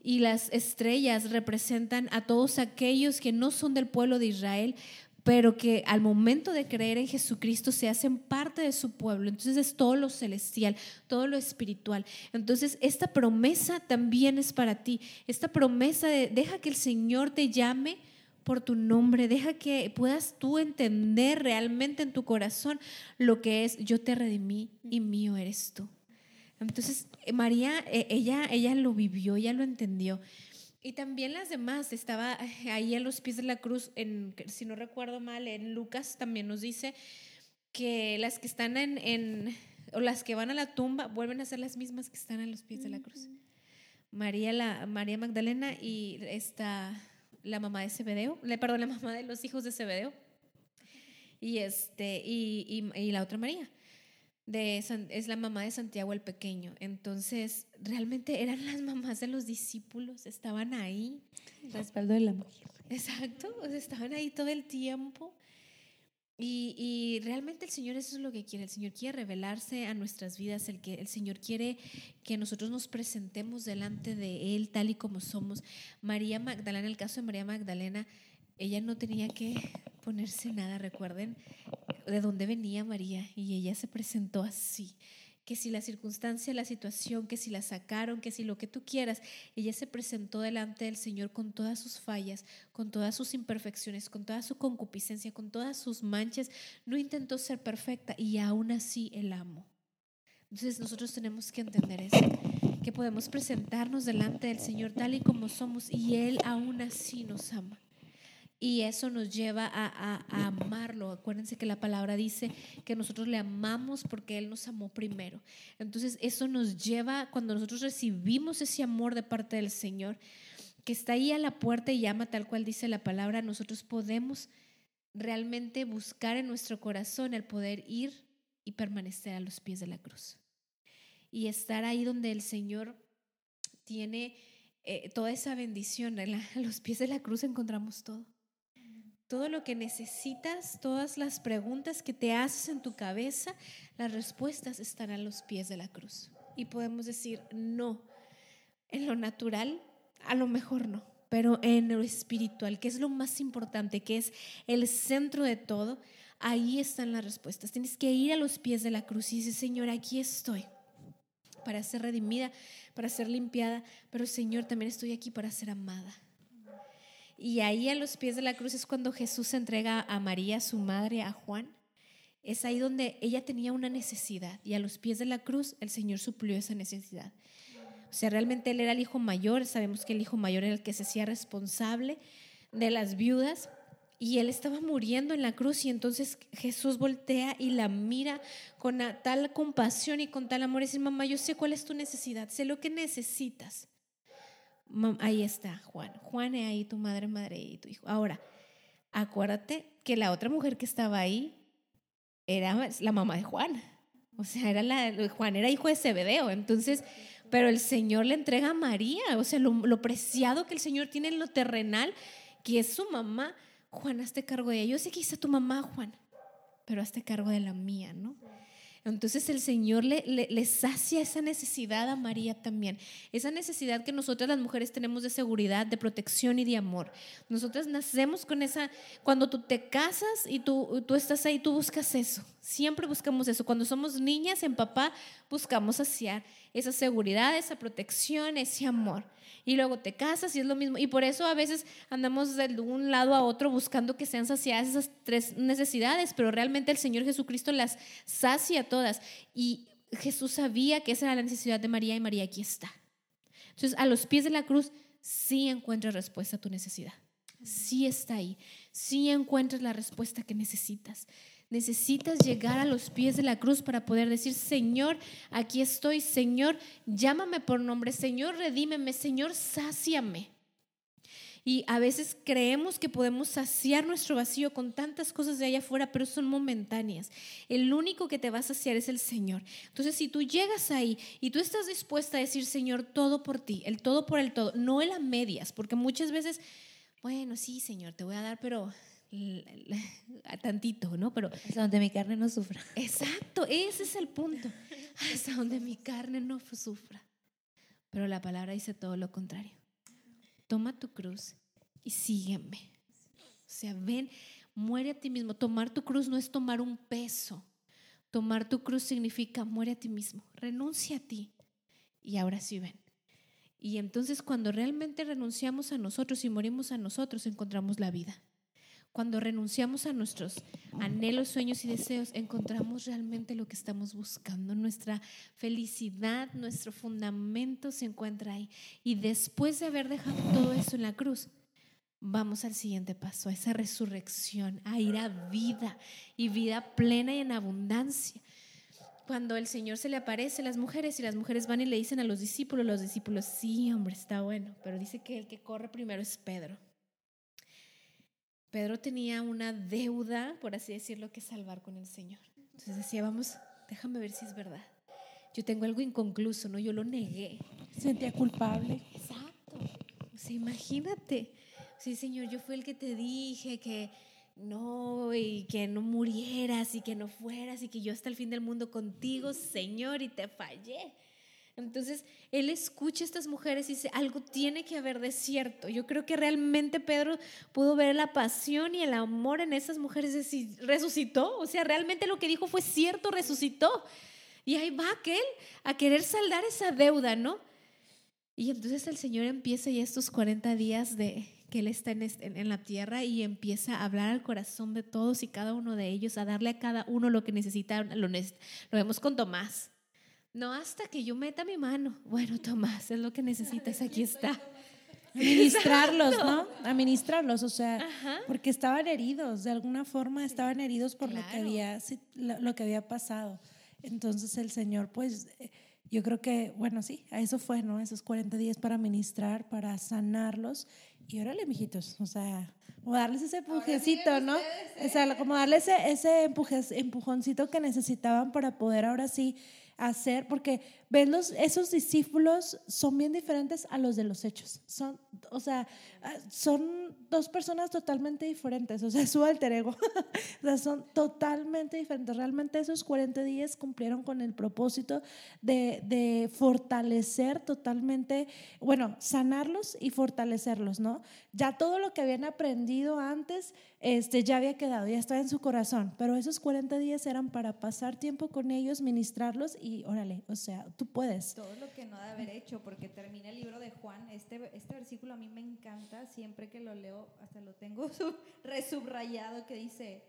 y las estrellas representan a todos aquellos que no son del pueblo de Israel, pero que al momento de creer en Jesucristo se hacen parte de su pueblo. Entonces es todo lo celestial, todo lo espiritual. Entonces esta promesa también es para ti. Esta promesa de deja que el Señor te llame por tu nombre, deja que puedas tú entender realmente en tu corazón lo que es yo te redimí y mío eres tú. Entonces, María, e, ella, ella lo vivió, ella lo entendió. Y también las demás, estaba ahí a los pies de la cruz, en, si no recuerdo mal, en Lucas también nos dice que las que están en, en, o las que van a la tumba vuelven a ser las mismas que están a los pies de la cruz. María, la, María Magdalena y esta, la mamá de Zebedeo, le, perdón, la mamá de los hijos de Zebedeo y, este, y, y, y la otra María. De, es la mamá de Santiago el Pequeño. Entonces, realmente eran las mamás de los discípulos, estaban ahí. Respaldo de la mujer. Exacto, estaban ahí todo el tiempo. Y, y, realmente el Señor eso es lo que quiere. El Señor quiere revelarse a nuestras vidas. El, que, el Señor quiere que nosotros nos presentemos delante de Él tal y como somos. María Magdalena, el caso de María Magdalena, ella no tenía que ponerse nada, recuerden de dónde venía María y ella se presentó así que si la circunstancia, la situación, que si la sacaron, que si lo que tú quieras, ella se presentó delante del Señor con todas sus fallas, con todas sus imperfecciones, con toda su concupiscencia, con todas sus manchas, no intentó ser perfecta y aún así el amo. Entonces nosotros tenemos que entender eso, que podemos presentarnos delante del Señor tal y como somos y Él aún así nos ama. Y eso nos lleva a, amarlo. Acuérdense que la palabra dice que nosotros le amamos porque Él nos amó primero. Entonces eso nos lleva, cuando nosotros recibimos ese amor de parte del Señor, que está ahí a la puerta y llama tal cual dice la palabra, nosotros podemos realmente buscar en nuestro corazón el poder ir y permanecer a los pies de la cruz. Y estar ahí donde el Señor tiene eh, toda esa bendición. a los pies de la cruz encontramos todo todo lo que necesitas, todas las preguntas que te haces en tu cabeza, las respuestas están a los pies de la cruz. Y podemos decir, no, en lo natural, a lo mejor no, pero en lo espiritual, que es lo más importante, que es el centro de todo, ahí están las respuestas. Tienes que ir a los pies de la cruz y decir, Señor, aquí estoy para ser redimida, para ser limpiada, pero Señor, también estoy aquí para ser amada. Y ahí a los pies de la cruz es cuando Jesús entrega a María, su madre, a Juan. Es ahí donde ella tenía una necesidad y a los pies de la cruz el Señor suplió esa necesidad. O sea, realmente él era el hijo mayor, sabemos que el hijo mayor era el que se hacía responsable de las viudas y él estaba muriendo en la cruz y entonces Jesús voltea y la mira con tal compasión y con tal amor y dice, mamá, yo sé cuál es tu necesidad, sé lo que necesitas ahí está Juan. Juan es ahí tu madre, madre y tu hijo. Ahora, acuérdate que la otra mujer que estaba ahí era la mamá de Juan. O sea, era la, Juan era hijo de Zebedeo. Entonces, pero el Señor le entrega a María. O sea, lo, lo preciado que el Señor tiene en lo terrenal, que es su mamá. Juan, hazte cargo de ella. Yo sé que hizo tu mamá, Juan, pero hazte cargo de la mía, ¿no? Entonces el Señor le, le, sacia esa necesidad a María también, esa necesidad que nosotras las mujeres tenemos de seguridad, de protección y de amor. Nosotras nacemos con esa, cuando tú te casas y tú, estás ahí, tú buscas eso, siempre buscamos eso. Cuando somos niñas en papá, buscamos saciar esa seguridad, esa protección, ese amor y luego te casas y es lo mismo. Y por eso a veces andamos de un lado a otro buscando que sean saciadas esas tres necesidades, pero realmente el Señor Jesucristo las sacia todas. Y Jesús sabía que esa era la necesidad de María y María aquí está. Entonces, a los pies de la cruz sí encuentras respuesta a tu necesidad. Sí está ahí. Sí encuentras la respuesta que necesitas. Necesitas llegar a los pies de la cruz para poder decir, Señor, aquí estoy, Señor, llámame por nombre, Señor, redímeme, Señor, sáciame. Y a veces creemos que podemos saciar nuestro vacío con tantas cosas de allá afuera, pero son momentáneas. El único que te va a saciar es el Señor. Entonces, si tú llegas ahí y tú estás dispuesta a decir, Señor, todo por ti, el todo por el todo, no el a medias, porque muchas veces, bueno, sí, Señor, te voy a dar, pero a tantito, ¿no? Pero hasta donde mi carne no sufra. Exacto, ese es el punto. Hasta donde mi carne no sufra. Pero la palabra dice todo lo contrario. Toma tu cruz y sígueme. O sea, ven, muere a ti mismo. Tomar tu cruz no es tomar un peso. Tomar tu cruz significa muere a ti mismo. Renuncia a ti. Y ahora sí ven. Y entonces cuando realmente renunciamos a nosotros y morimos a nosotros, encontramos la vida. Cuando renunciamos a nuestros anhelos, sueños y deseos, encontramos realmente lo que estamos buscando. Nuestra felicidad, nuestro fundamento se encuentra ahí. Y después de haber dejado todo eso en la cruz, vamos al siguiente paso, a esa resurrección, a ir a vida y vida plena y en abundancia. Cuando el Señor se le aparece a las mujeres y las mujeres van y le dicen a los discípulos, los discípulos, sí, hombre, está bueno, pero dice que el que corre primero es Pedro. Pedro tenía una deuda, por así decirlo, que salvar con el Señor. Entonces decía, vamos, déjame ver si es verdad. Yo tengo algo inconcluso, ¿no? Yo lo negué. Sentía culpable. Exacto. O sea, imagínate. Sí, Señor, yo fui el que te dije que no, y que no murieras y que no fueras y que yo hasta el fin del mundo contigo, Señor, y te fallé. Entonces, él escucha a estas mujeres y dice, algo tiene que haber de cierto. Yo creo que realmente Pedro pudo ver la pasión y el amor en esas mujeres y resucitó. O sea, realmente lo que dijo fue cierto, resucitó. Y ahí va aquel a querer saldar esa deuda, ¿no? Y entonces el Señor empieza ya estos 40 días de que Él está en, la tierra y empieza a hablar al corazón de todos y cada uno de ellos, a darle a cada uno lo que necesitaron. Lo, lo vemos con Tomás. No hasta que yo meta mi mano. Bueno, Tomás, es lo que necesitas, aquí está. Administrarlos, ¿no? Administrarlos, o sea, porque estaban heridos, de alguna forma estaban heridos por lo, que había, lo, que había pasado. Entonces el Señor, pues, eh, yo creo que, bueno, sí, a eso fue, ¿no? Esos 40 días para ministrar, para sanarlos. Y órale, mijitos, o sea, como darles ese empujoncito, ¿no? O sea, como darles ese, ese empujoncito que necesitaban para poder ahora sí hacer, porque ven los, esos discípulos son bien diferentes a los de los hechos. Son, o sea, ah, son dos personas totalmente diferentes, o sea, su alter ego. o sea, son totalmente diferentes. Realmente esos 40 días cumplieron con el propósito de, de fortalecer totalmente, bueno, sanarlos y fortalecerlos, ¿no? Ya todo lo que habían aprendido antes, este, ya había quedado, ya estaba en su corazón, pero esos 40 días eran para pasar tiempo con ellos, ministrarlos y órale, o sea, puedes. Todo lo que no de haber hecho, porque termina el libro de Juan, este, este versículo a mí me encanta, siempre que lo leo, hasta lo tengo resubrayado, que dice,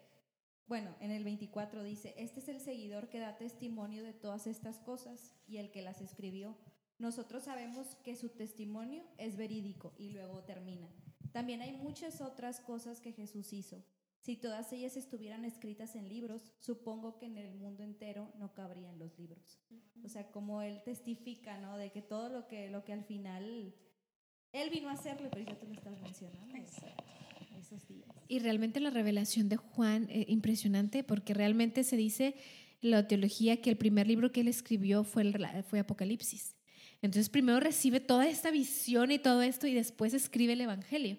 bueno, en el 24 dice, este es el seguidor que da testimonio de todas estas cosas y el que las escribió. Nosotros sabemos que su testimonio es verídico y luego termina. También hay muchas otras cosas que Jesús hizo. Si todas ellas estuvieran escritas en libros, supongo que en el mundo entero no cabrían los libros. O sea, como él testifica, ¿no? De que todo lo que, lo que al final él vino a hacerle, pero ya tú lo estás mencionando. Esos días. Y realmente la revelación de Juan, eh, impresionante, porque realmente se dice la teología que el primer libro que él escribió fue, el, fue Apocalipsis. Entonces primero recibe toda esta visión y todo esto y después escribe el Evangelio.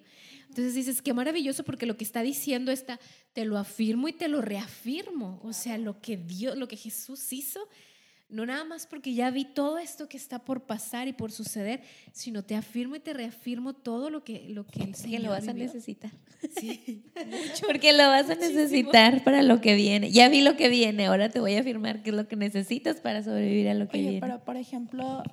Entonces dices, qué maravilloso porque lo que está diciendo está, te lo afirmo y te lo reafirmo. O sea, lo que Dios, lo que Jesús hizo, no nada más porque ya vi todo esto que está por pasar y por suceder, sino te afirmo y te reafirmo todo lo que, lo que el Señor Que lo vas a necesitar. Sí, mucho. Porque lo vas a necesitar para lo que viene. Ya vi lo que viene, ahora te voy a afirmar qué es lo que necesitas para sobrevivir a lo que Oye, viene. Pero, por ejemplo,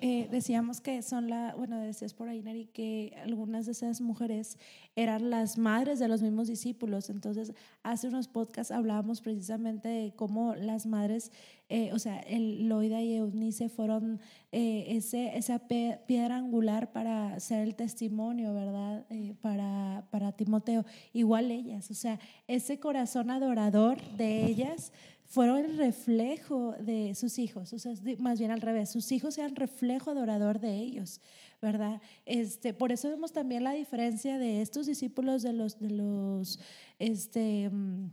eh, decíamos que son la, bueno, decías por ahí, Nari, que algunas de esas mujeres eran las madres de los mismos discípulos. Entonces, hace unos podcasts hablábamos precisamente de cómo las madres, eh, o sea, Loida y Eunice fueron eh, ese, esa piedra angular para ser el testimonio, ¿verdad? para, para Timoteo. Igual ellas, o sea, ese corazón adorador de ellas fueron el reflejo de sus hijos, o sea, más bien al revés, sus hijos eran reflejo adorador de ellos, ¿verdad? Este, por eso vemos también la diferencia de estos discípulos de los, de los, este, mm,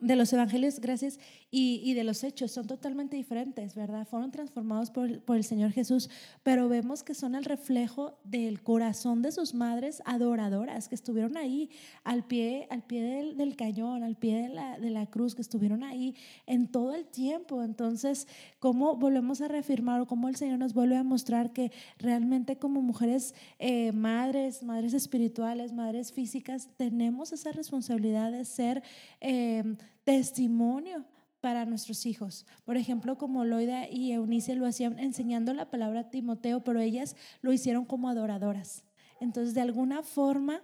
de los evangelios, gracias, y, de los hechos son totalmente diferentes, ¿verdad? Fueron transformados por, por, el Señor Jesús, pero vemos que son el reflejo del corazón de sus madres adoradoras que estuvieron ahí al pie, al pie del, del cañón, al pie de la, de la, cruz, que estuvieron ahí en todo el tiempo. Entonces, ¿cómo volvemos a reafirmar o cómo el Señor nos vuelve a mostrar que realmente como mujeres, eh, madres, madres espirituales, madres físicas, tenemos esa responsabilidad de ser eh, testimonio? Para nuestros hijos. Por ejemplo, como Loida y Eunice lo hacían enseñando la palabra a Timoteo, pero ellas lo hicieron como adoradoras. Entonces, de alguna forma,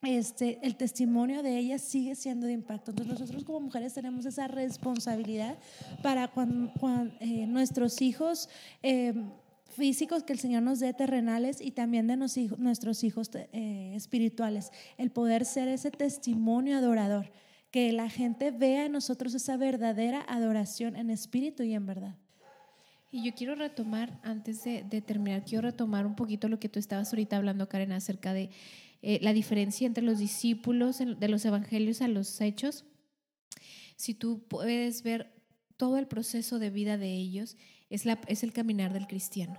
este, el testimonio de ellas sigue siendo de impacto. Entonces nosotros como mujeres tenemos esa responsabilidad para cuando, eh, nuestros hijos eh, físicos que el Señor nos dé terrenales y también de nuestros hijos eh, espirituales, el poder ser ese testimonio adorador, que la gente vea en nosotros esa verdadera adoración en espíritu y en verdad. Y yo quiero retomar, antes de, de terminar, quiero retomar un poquito lo que tú estabas ahorita hablando, Karen, acerca de eh, la diferencia entre los discípulos de los evangelios a los hechos. Si tú puedes ver todo el proceso de vida de ellos, es, la, es el caminar del cristiano.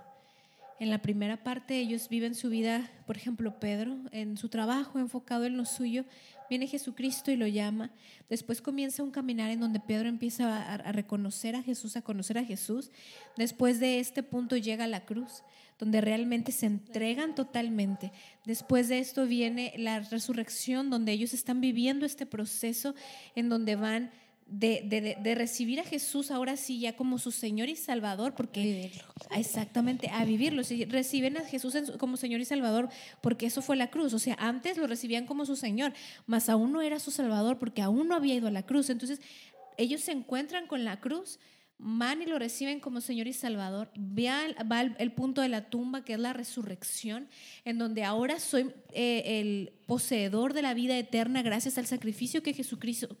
En la primera parte ellos viven su vida, por ejemplo, Pedro, en su trabajo, enfocado en lo suyo, viene Jesucristo y lo llama. Después comienza un caminar en donde Pedro empieza a, reconocer a Jesús, a conocer a Jesús. Después de este punto llega la cruz donde realmente se entregan totalmente. Después de esto viene la resurrección, donde ellos están viviendo este proceso en donde van de, de, recibir a Jesús ahora sí ya como su Señor y Salvador, porque exactamente a vivirlo, reciben a Jesús como Señor y Salvador, porque eso fue la cruz, o sea, antes lo recibían como su Señor, mas aún no era su Salvador porque aún no había ido a la cruz, entonces ellos se encuentran con la cruz, van y lo reciben como Señor y Salvador. Va el, punto de la tumba, que es la resurrección, en donde ahora soy eh, el poseedor de la vida eterna gracias al sacrificio que Jesucristo,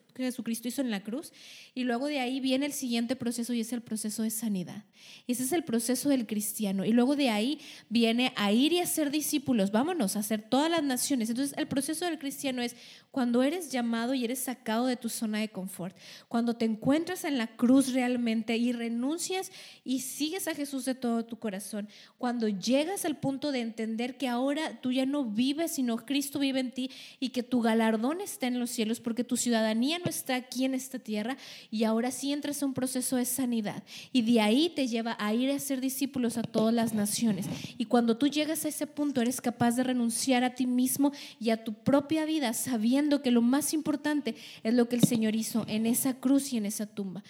hizo en la cruz. Y luego de ahí viene el siguiente proceso y es el proceso de sanidad. Ese es el proceso del cristiano. Y luego de ahí viene a ir y a ser discípulos. Vámonos a hacer todas las naciones. Entonces el proceso del cristiano es cuando eres llamado y eres sacado de tu zona de confort. Cuando te encuentras en la cruz realmente y renuncias y sigues a Jesús de todo tu corazón. Cuando llegas al punto de entender que ahora tú ya no vives, sino Cristo vive en ti y que tu galardón está en los cielos porque tu ciudadanía no está aquí en esta tierra y ahora sí entras a un proceso de sanidad y de ahí te lleva a ir a ser discípulos a todas las naciones. Y cuando tú llegas a ese punto eres capaz de renunciar a ti mismo y a tu propia vida sabiendo que lo más importante es lo que el Señor hizo en esa cruz y en esa tumba.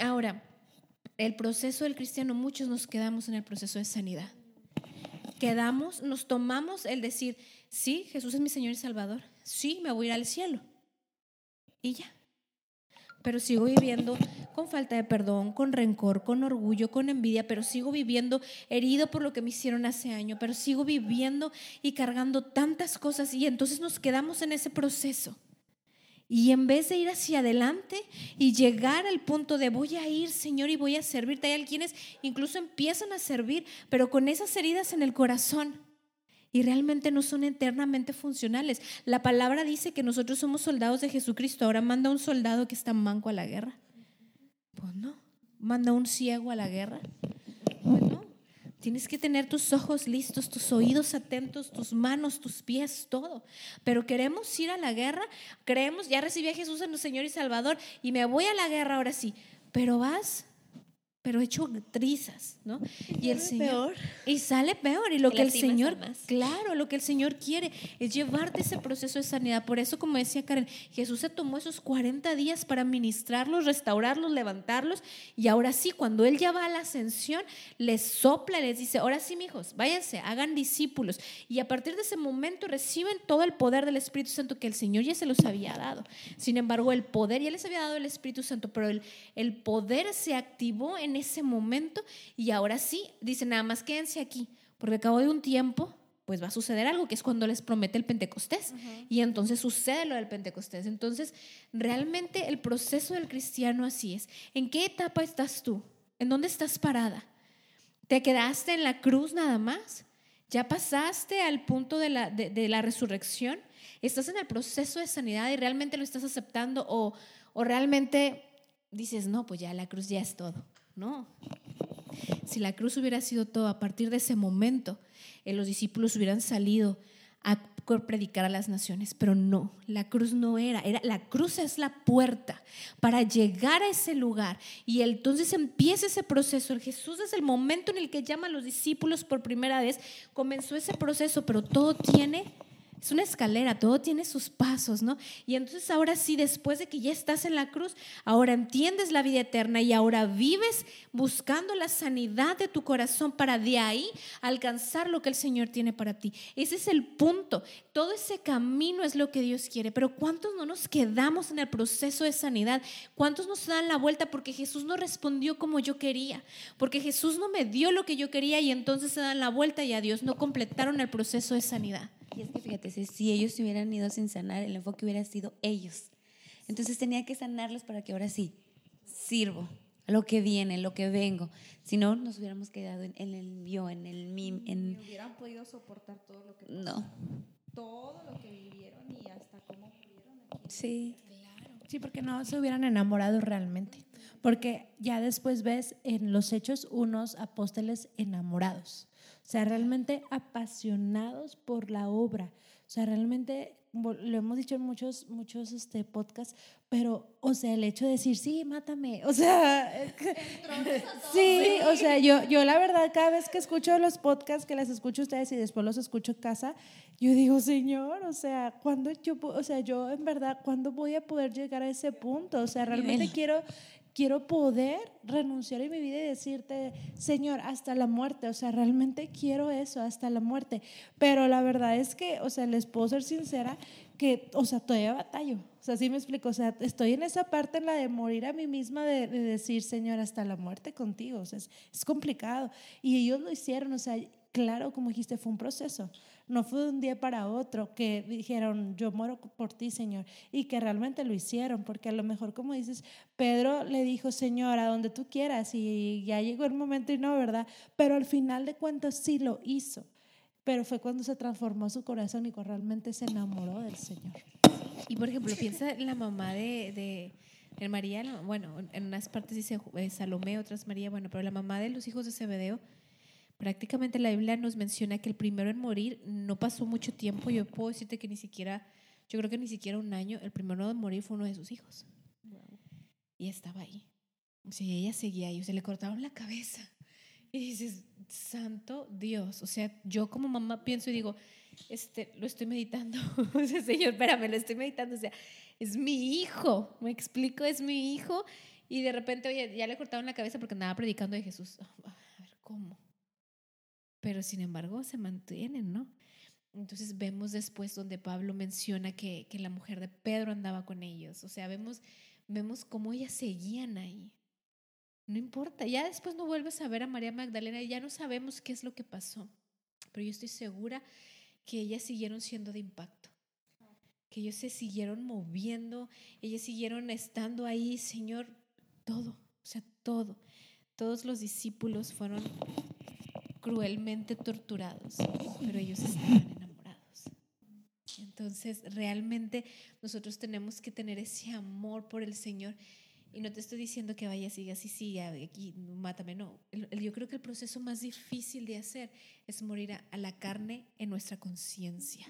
Ahora, el proceso del cristiano, muchos nos quedamos en el proceso de sanidad. Quedamos, nos tomamos el decir, sí, Jesús es mi Señor y Salvador, sí, me voy a ir al cielo. Y ya. Pero sigo viviendo con falta de perdón, con rencor, con orgullo, con envidia, pero sigo viviendo herido por lo que me hicieron hace año, pero sigo viviendo y cargando tantas cosas y entonces nos quedamos en ese proceso. Y en vez de ir hacia adelante y llegar al punto de voy a ir, Señor, y voy a servirte, hay quienes incluso empiezan a servir, pero con esas heridas en el corazón y realmente no son eternamente funcionales. La palabra dice que nosotros somos soldados de Jesucristo. Ahora manda un soldado que está manco a la guerra. Pues no. Manda un ciego a la guerra. Pues no. Tienes que tener tus ojos listos, tus oídos atentos, tus manos, tus pies, todo. Pero queremos ir a la guerra, creemos, ya recibí a Jesús en el Señor y Salvador y me voy a la guerra ahora sí. Pero vas pero hecho trizas, ¿no? Y, el Señor y sale peor y lo que el Señor, claro, lo que el Señor quiere es llevarte ese proceso de sanidad. Por eso como decía Karen, Jesús se tomó esos 40 días para ministrarlos, restaurarlos, levantarlos y ahora sí, cuando él ya va a la ascensión, les sopla, les dice, "Ahora sí, mijos, váyanse, hagan discípulos." Y a partir de ese momento reciben todo el poder del Espíritu Santo que el Señor ya se los había dado. Sin embargo, el poder ya les había dado el Espíritu Santo, pero el, el poder se activó en ese momento y ahora sí, dice nada más quédense aquí, porque acabo de un tiempo pues va a suceder algo, que es cuando les promete el Pentecostés. Y entonces sucede lo del Pentecostés. Entonces, realmente el proceso del cristiano así es. ¿En qué etapa estás tú? ¿En dónde estás parada? ¿Te quedaste en la cruz nada más? ¿Ya pasaste al punto de la, de, la resurrección? ¿Estás en el proceso de sanidad y realmente lo estás aceptando? ¿O, o realmente dices, no, pues ya la cruz ya es todo? No. Si la cruz hubiera sido todo a partir de ese momento, eh, los discípulos hubieran salido a predicar a las naciones, pero no, la cruz no era, era la cruz es la puerta para llegar a ese lugar y entonces empieza ese proceso. Jesús es el momento en el que llama a los discípulos por primera vez, comenzó ese proceso, pero todo tiene Es una escalera, todo tiene sus pasos, ¿no? Y entonces ahora sí, después de que ya estás en la cruz, ahora entiendes la vida eterna y ahora vives buscando la sanidad de tu corazón para de ahí alcanzar lo que el Señor tiene para ti. Ese es el punto. Todo ese camino es lo que Dios quiere. Pero ¿cuántos no nos quedamos en el proceso de sanidad? ¿Cuántos nos dan la vuelta porque Jesús no respondió como yo quería? Porque Jesús no me dio lo que yo quería y entonces se dan la vuelta y a Dios no completaron el proceso de sanidad. Y es que fíjate, si, ellos se hubieran ido sin sanar, el enfoque hubiera sido ellos. Entonces tenía que sanarlos para que ahora sí sirvo a lo que viene, lo que vengo. Si no, nos hubiéramos quedado en, en el yo, en el mim, en... Ni hubieran podido soportar todo lo que pasó, No, todo lo que vivieron y hasta cómo pudieron aquí. sí. Sí, porque no se hubieran enamorado realmente. Porque ya después ves en los hechos unos apóstoles enamorados. O sea, realmente apasionados por la obra. O sea, realmente lo hemos dicho en muchos, muchos este, podcasts, pero, o sea, el hecho de decir, sí, mátame. O sea, sí, o sea, yo, yo la verdad, cada vez que escucho los podcasts, que las escucho ustedes y después los escucho en casa, yo digo, Señor, o sea, ¿cuándo yo, o sea, yo en verdad, ¿cuándo voy a poder llegar a ese punto? O sea, realmente quiero, quiero poder renunciar en mi vida y decirte, Señor, hasta la muerte, o sea, realmente quiero eso, hasta la muerte. Pero la verdad es que, o sea, les puedo ser sincera, que, o sea, todavía batallo. O sea, sí me explico, o sea, estoy en esa parte en la de morir a mí misma, de, de decir, Señor, hasta la muerte contigo, o sea, es, es complicado. Y ellos lo hicieron, o sea, claro, como dijiste, fue un proceso. No fue de un día para otro que dijeron, yo muero por ti, Señor, y que realmente lo hicieron, porque a lo mejor, como dices, Pedro le dijo, Señor, a donde tú quieras, y ya llegó el momento y no, ¿verdad? Pero al final de cuentas sí lo hizo. Pero fue cuando se transformó su corazón y realmente se enamoró del Señor. Y por ejemplo, piensa en la mamá de, de, María, bueno, en unas partes dice eh, Salomé, otras María, bueno, pero la mamá de los hijos de Zebedeo, prácticamente la Biblia nos menciona que el primero en morir no pasó mucho tiempo, yo puedo decirte que ni siquiera, yo creo que ni siquiera un año, el primero en morir fue uno de sus hijos. Y estaba ahí. O sea, ella seguía ahí, o sea, le cortaron la cabeza. Y dices, santo Dios, o sea, yo como mamá pienso y digo, este, lo estoy meditando. O sea, Señor, espérame, lo estoy meditando. O sea, es mi hijo, me explico, es mi hijo. Y de repente, oye, ya le cortaron la cabeza porque andaba predicando de Jesús. A ver, ¿cómo? Pero sin embargo, se mantienen, ¿no? Entonces vemos después donde Pablo menciona que, que la mujer de Pedro andaba con ellos. O sea, vemos, vemos cómo ellas seguían ahí. No importa, ya después no vuelves a ver a María Magdalena y ya no sabemos qué es lo que pasó. Pero yo estoy segura que ellas siguieron siendo de impacto, que ellos se siguieron moviendo, ellas siguieron estando ahí, Señor, todo, o sea, todo. Todos los discípulos fueron cruelmente torturados, pero ellos estaban enamorados. Entonces, realmente nosotros tenemos que tener ese amor por el Señor. Y no te estoy diciendo que vaya, siga así, sí, aquí, mátame, no. Yo creo que el proceso más difícil de hacer es morir a, la carne en nuestra conciencia.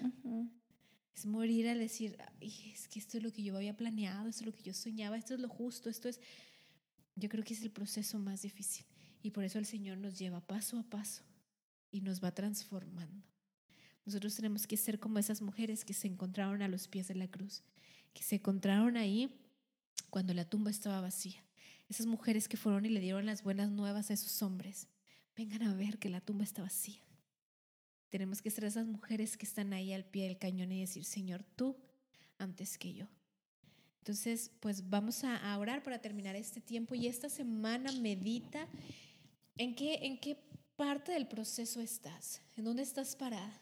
Es morir al decir, "Ay, es que esto es lo que yo había planeado, esto es lo que yo soñaba, esto es lo justo, esto es... Yo creo que es el proceso más difícil. Y por eso el Señor nos lleva paso a paso y nos va transformando. Nosotros tenemos que ser como esas mujeres que se encontraron a los pies de la cruz, que se encontraron ahí cuando la tumba estaba vacía. Esas mujeres que fueron y le dieron las buenas nuevas a esos hombres. Vengan a ver que la tumba está vacía. Tenemos que ser esas mujeres que están ahí al pie del cañón y decir, Señor, tú antes que yo. Entonces, pues vamos a, orar para terminar este tiempo y esta semana medita en qué, en qué parte del proceso estás, en dónde estás parada.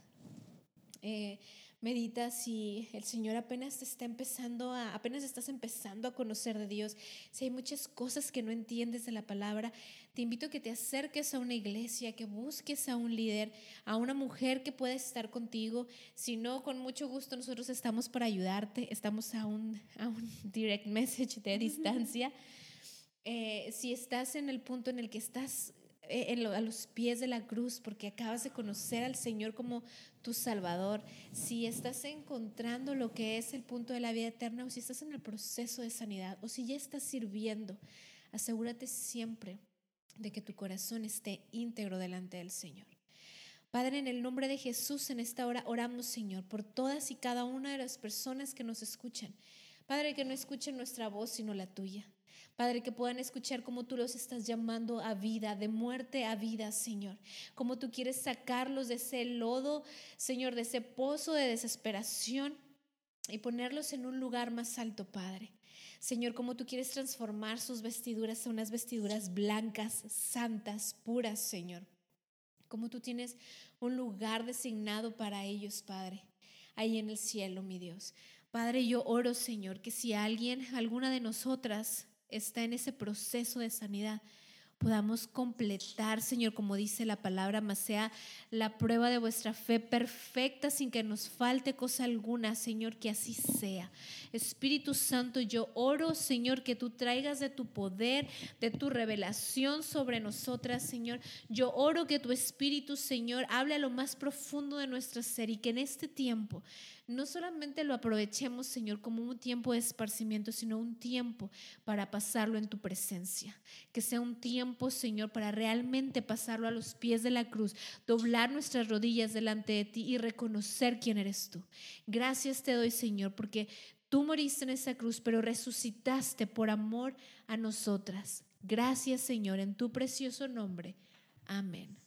Eh, medita si el Señor apenas te está empezando a, apenas estás empezando a conocer de Dios, si hay muchas cosas que no entiendes de la palabra, te invito a que te acerques a una iglesia, que busques a un líder, a una mujer que pueda estar contigo. Si no, con mucho gusto nosotros estamos para ayudarte, estamos a un, a un direct message de distancia. Eh, si estás en el punto en el que estás en lo- a los pies de la cruz porque acabas de conocer al Señor como tu Salvador, si estás encontrando lo que es el punto de la vida eterna o si estás en el proceso de sanidad o si ya estás sirviendo, asegúrate siempre de que tu corazón esté íntegro delante del Señor. Padre, en el nombre de Jesús, en esta hora oramos, Señor, por todas y cada una de las personas que nos escuchan. Padre, que no escuchen nuestra voz, sino la tuya. Padre, que puedan escuchar cómo tú los estás llamando a vida, de muerte a vida, Señor. Cómo tú quieres sacarlos de ese lodo, Señor, de ese pozo de desesperación y ponerlos en un lugar más alto, Padre. Señor, cómo tú quieres transformar sus vestiduras a unas vestiduras blancas, santas, puras, Señor. Cómo tú tienes un lugar designado para ellos, Padre, ahí en el cielo, mi Dios. Padre, yo oro, Señor, que si alguien, alguna de nosotras, está en ese proceso de sanidad, podamos completar, Señor, como dice la palabra, más sea la prueba de vuestra fe perfecta sin que nos falte cosa alguna, Señor, que así sea. Espíritu Santo, yo oro, Señor, que tú traigas de tu poder, de tu revelación sobre nosotras, Señor. Yo oro que tu Espíritu, Señor, hable a lo más profundo de nuestra ser y que en este tiempo no solamente lo aprovechemos, Señor, como un tiempo de esparcimiento, sino un tiempo para pasarlo en tu presencia. Que sea un tiempo, Señor, para realmente pasarlo a los pies de la cruz, doblar nuestras rodillas delante de ti y reconocer quién eres tú. Gracias te doy, Señor, porque tú moriste en esa cruz, pero resucitaste por amor a nosotras. Gracias, Señor, en tu precioso nombre. Amén.